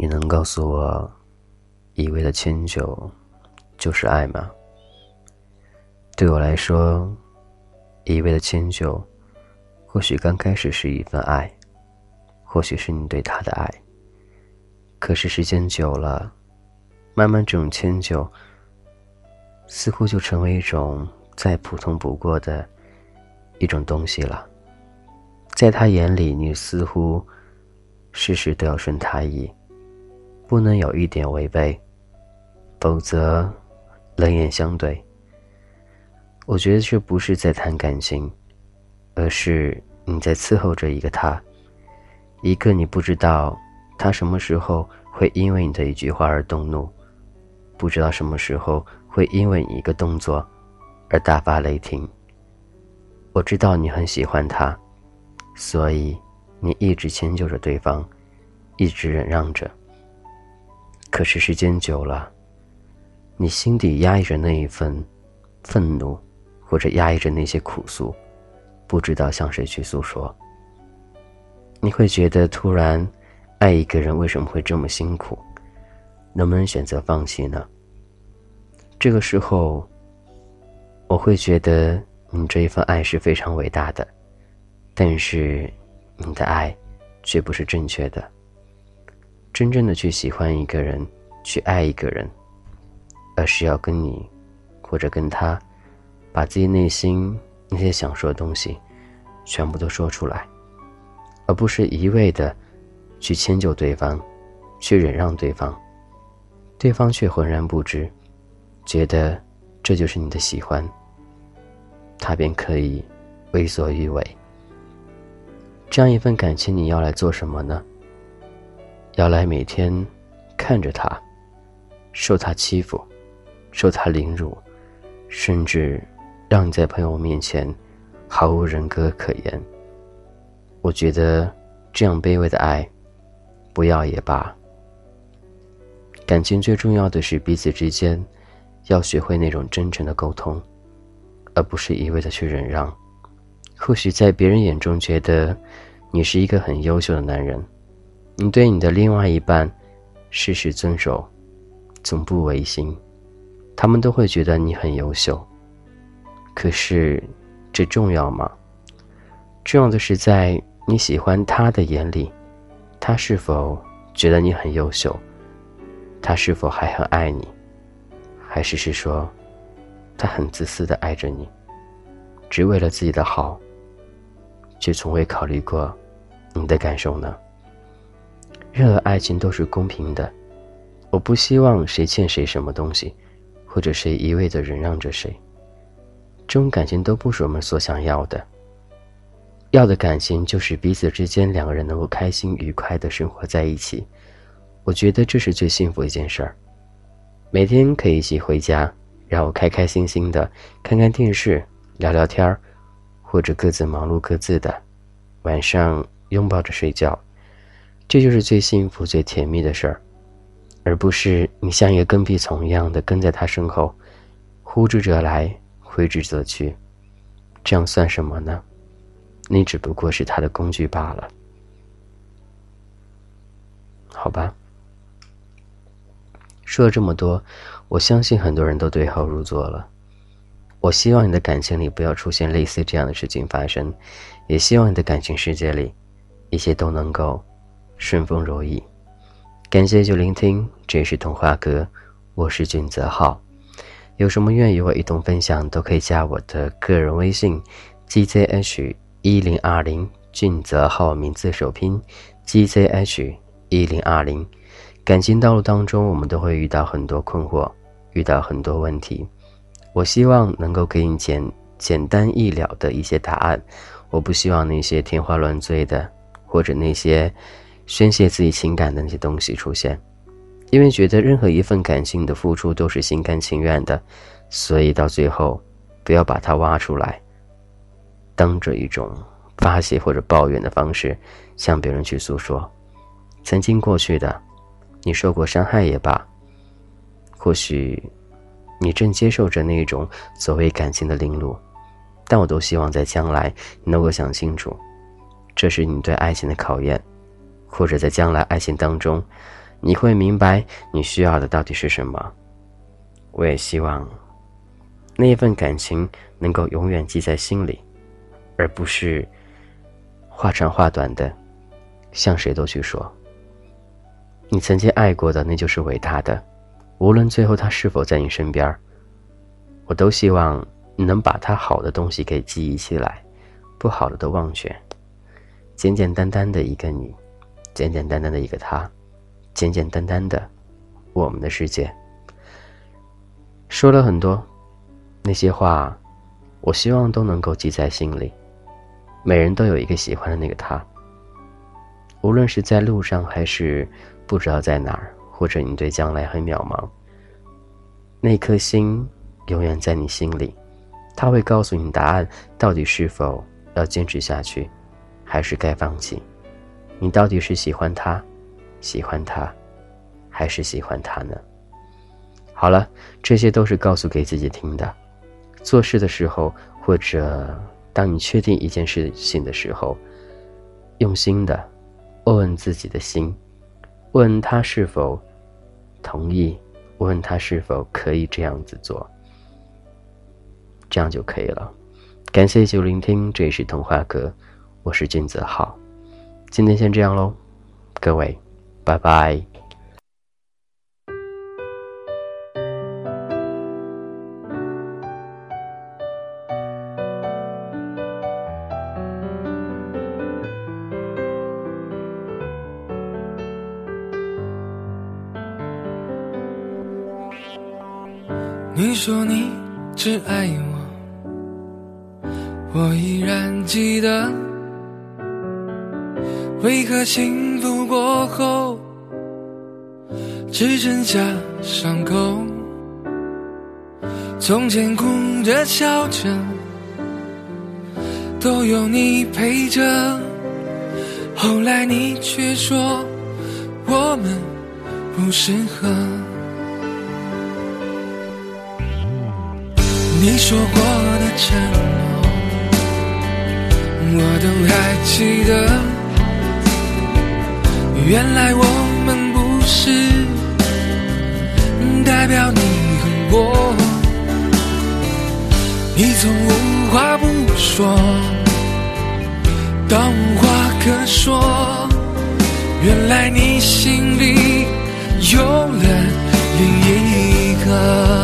你能告诉我，一味的迁就就是爱吗？对我来说，一味的迁就，或许刚开始是一份爱，或许是你对他的爱。可是时间久了，慢慢这种迁就，似乎就成为一种再普通不过的一种东西了。在他眼里，你似乎事事都要顺他意，不能有一点违背，否则冷眼相对。我觉得这不是在谈感情，而是你在伺候着一个他，一个你不知道他什么时候会因为你的一句话而动怒，不知道什么时候会因为你一个动作而大发雷霆。我知道你很喜欢他，所以你一直迁就着对方，一直忍让着。可是时间久了，你心底压抑着那一份愤怒。或者压抑着那些苦诉，不知道向谁去诉说。你会觉得突然，爱一个人为什么会这么辛苦？能不能选择放弃呢？这个时候，我会觉得你这一份爱是非常伟大的，但是你的爱却不是正确的。真正的去喜欢一个人，去爱一个人，而是要跟你，或者跟他。把自己内心那些想说的东西，全部都说出来，而不是一味的去迁就对方，去忍让对方，对方却浑然不知，觉得这就是你的喜欢，他便可以为所欲为。这样一份感情，你要来做什么呢？要来每天看着他，受他欺负，受他凌辱，甚至。让你在朋友面前毫无人格可言。我觉得这样卑微的爱，不要也罢。感情最重要的是彼此之间要学会那种真诚的沟通，而不是一味的去忍让。或许在别人眼中觉得你是一个很优秀的男人，你对你的另外一半事事遵守，总不违心，他们都会觉得你很优秀。可是，这重要吗？重要的是在你喜欢他的眼里，他是否觉得你很优秀？他是否还很爱你？还是是说，他很自私的爱着你，只为了自己的好，却从未考虑过你的感受呢？任何爱情都是公平的，我不希望谁欠谁什么东西，或者谁一味的忍让着谁。这种感情都不是我们所想要的。要的感情就是彼此之间两个人能够开心愉快的生活在一起。我觉得这是最幸福一件事儿。每天可以一起回家，然后开开心心的看看电视、聊聊天儿，或者各自忙碌各自的，晚上拥抱着睡觉，这就是最幸福、最甜蜜的事儿，而不是你像一个跟屁虫一样的跟在他身后，呼之则来。挥之则去，这样算什么呢？你只不过是他的工具罢了。好吧，说了这么多，我相信很多人都对号入座了。我希望你的感情里不要出现类似这样的事情发生，也希望你的感情世界里，一切都能够顺风如意。感谢就聆听，这是童话哥，我是俊泽浩。有什么愿意与我一同分享，都可以加我的个人微信：gzh 一零二零，俊泽浩名字首拼：gzh 一零二零。感情道路当中，我们都会遇到很多困惑，遇到很多问题。我希望能够给你简简单易了的一些答案。我不希望那些天花乱坠的，或者那些宣泄自己情感的那些东西出现。因为觉得任何一份感情的付出都是心甘情愿的，所以到最后，不要把它挖出来，当着一种发泄或者抱怨的方式向别人去诉说。曾经过去的，你受过伤害也罢，或许你正接受着那种所谓感情的凌辱，但我都希望在将来你能够想清楚，这是你对爱情的考验，或者在将来爱情当中，你会明白你需要的到底是什么。我也希望那一份感情能够永远记在心里，而不是话长话短的向谁都去说。你曾经爱过的，那就是伟大的。无论最后他是否在你身边我都希望你能把他好的东西给记忆起来，不好的都忘却。简简单单的一个你，简简单单的一个他，简简单单的我们的世界。说了很多那些话，我希望都能够记在心里。每人都有一个喜欢的那个他，无论是在路上还是不知道在哪儿。或者你对将来很渺茫，那颗心永远在你心里，他会告诉你答案，到底是否要坚持下去，还是该放弃？你到底是喜欢他，喜欢他，还是喜欢他呢？好了，这些都是告诉给自己听的。做事的时候，或者当你确定一件事情的时候，用心的问问自己的心，问他是否。同意，问他是否可以这样子做，这样就可以了。感谢就聆听，这里是童话阁，我是君子浩，今天先这样喽，各位，拜拜。你说你只爱我，我依然记得。为何幸福过后，只剩下伤口？从前哭着笑着，都有你陪着。后来你却说我们不适合。你说过的承诺，我都还记得。原来我们不是代表你恨我，你从无话不说到无话可说。原来你心里有了另一个。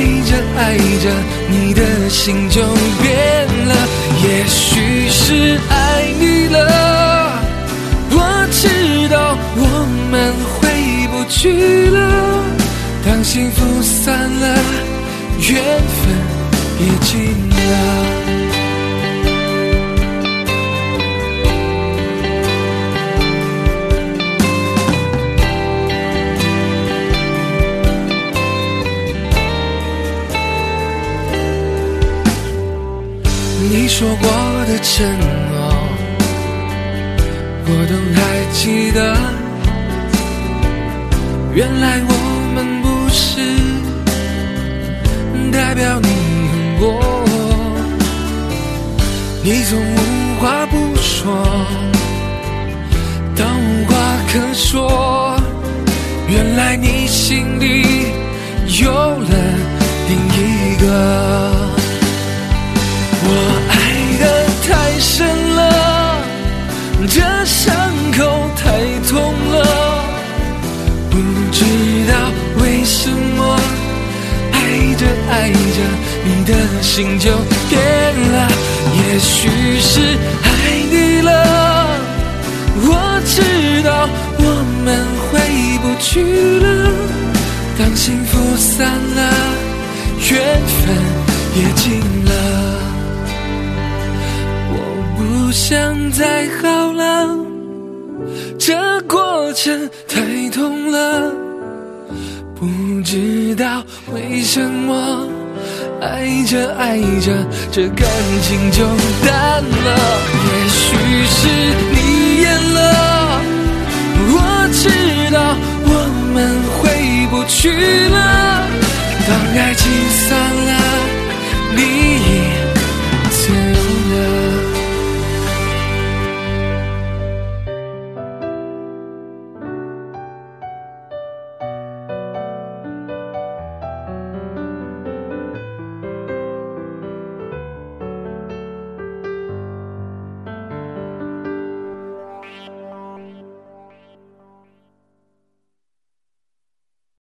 爱着爱着，你的心就变了。也许是爱你了，我知道我们回不去了。当幸福散了，缘分也尽了。说过的承诺，我都还记得。原来我们不是代表你恨我，你从无话不说到无话可说。原来你心里有了另一个。我深了，这伤口太痛了，不知道为什么，爱着爱着，你的心就变了。也许是爱你了，我知道我们回不去了。当幸福散了，缘分也尽想再好了，这过程太痛了，不知道为什么爱着爱着，这感情就淡了。也许是你厌了，我知道我们回不去了。当爱情散了。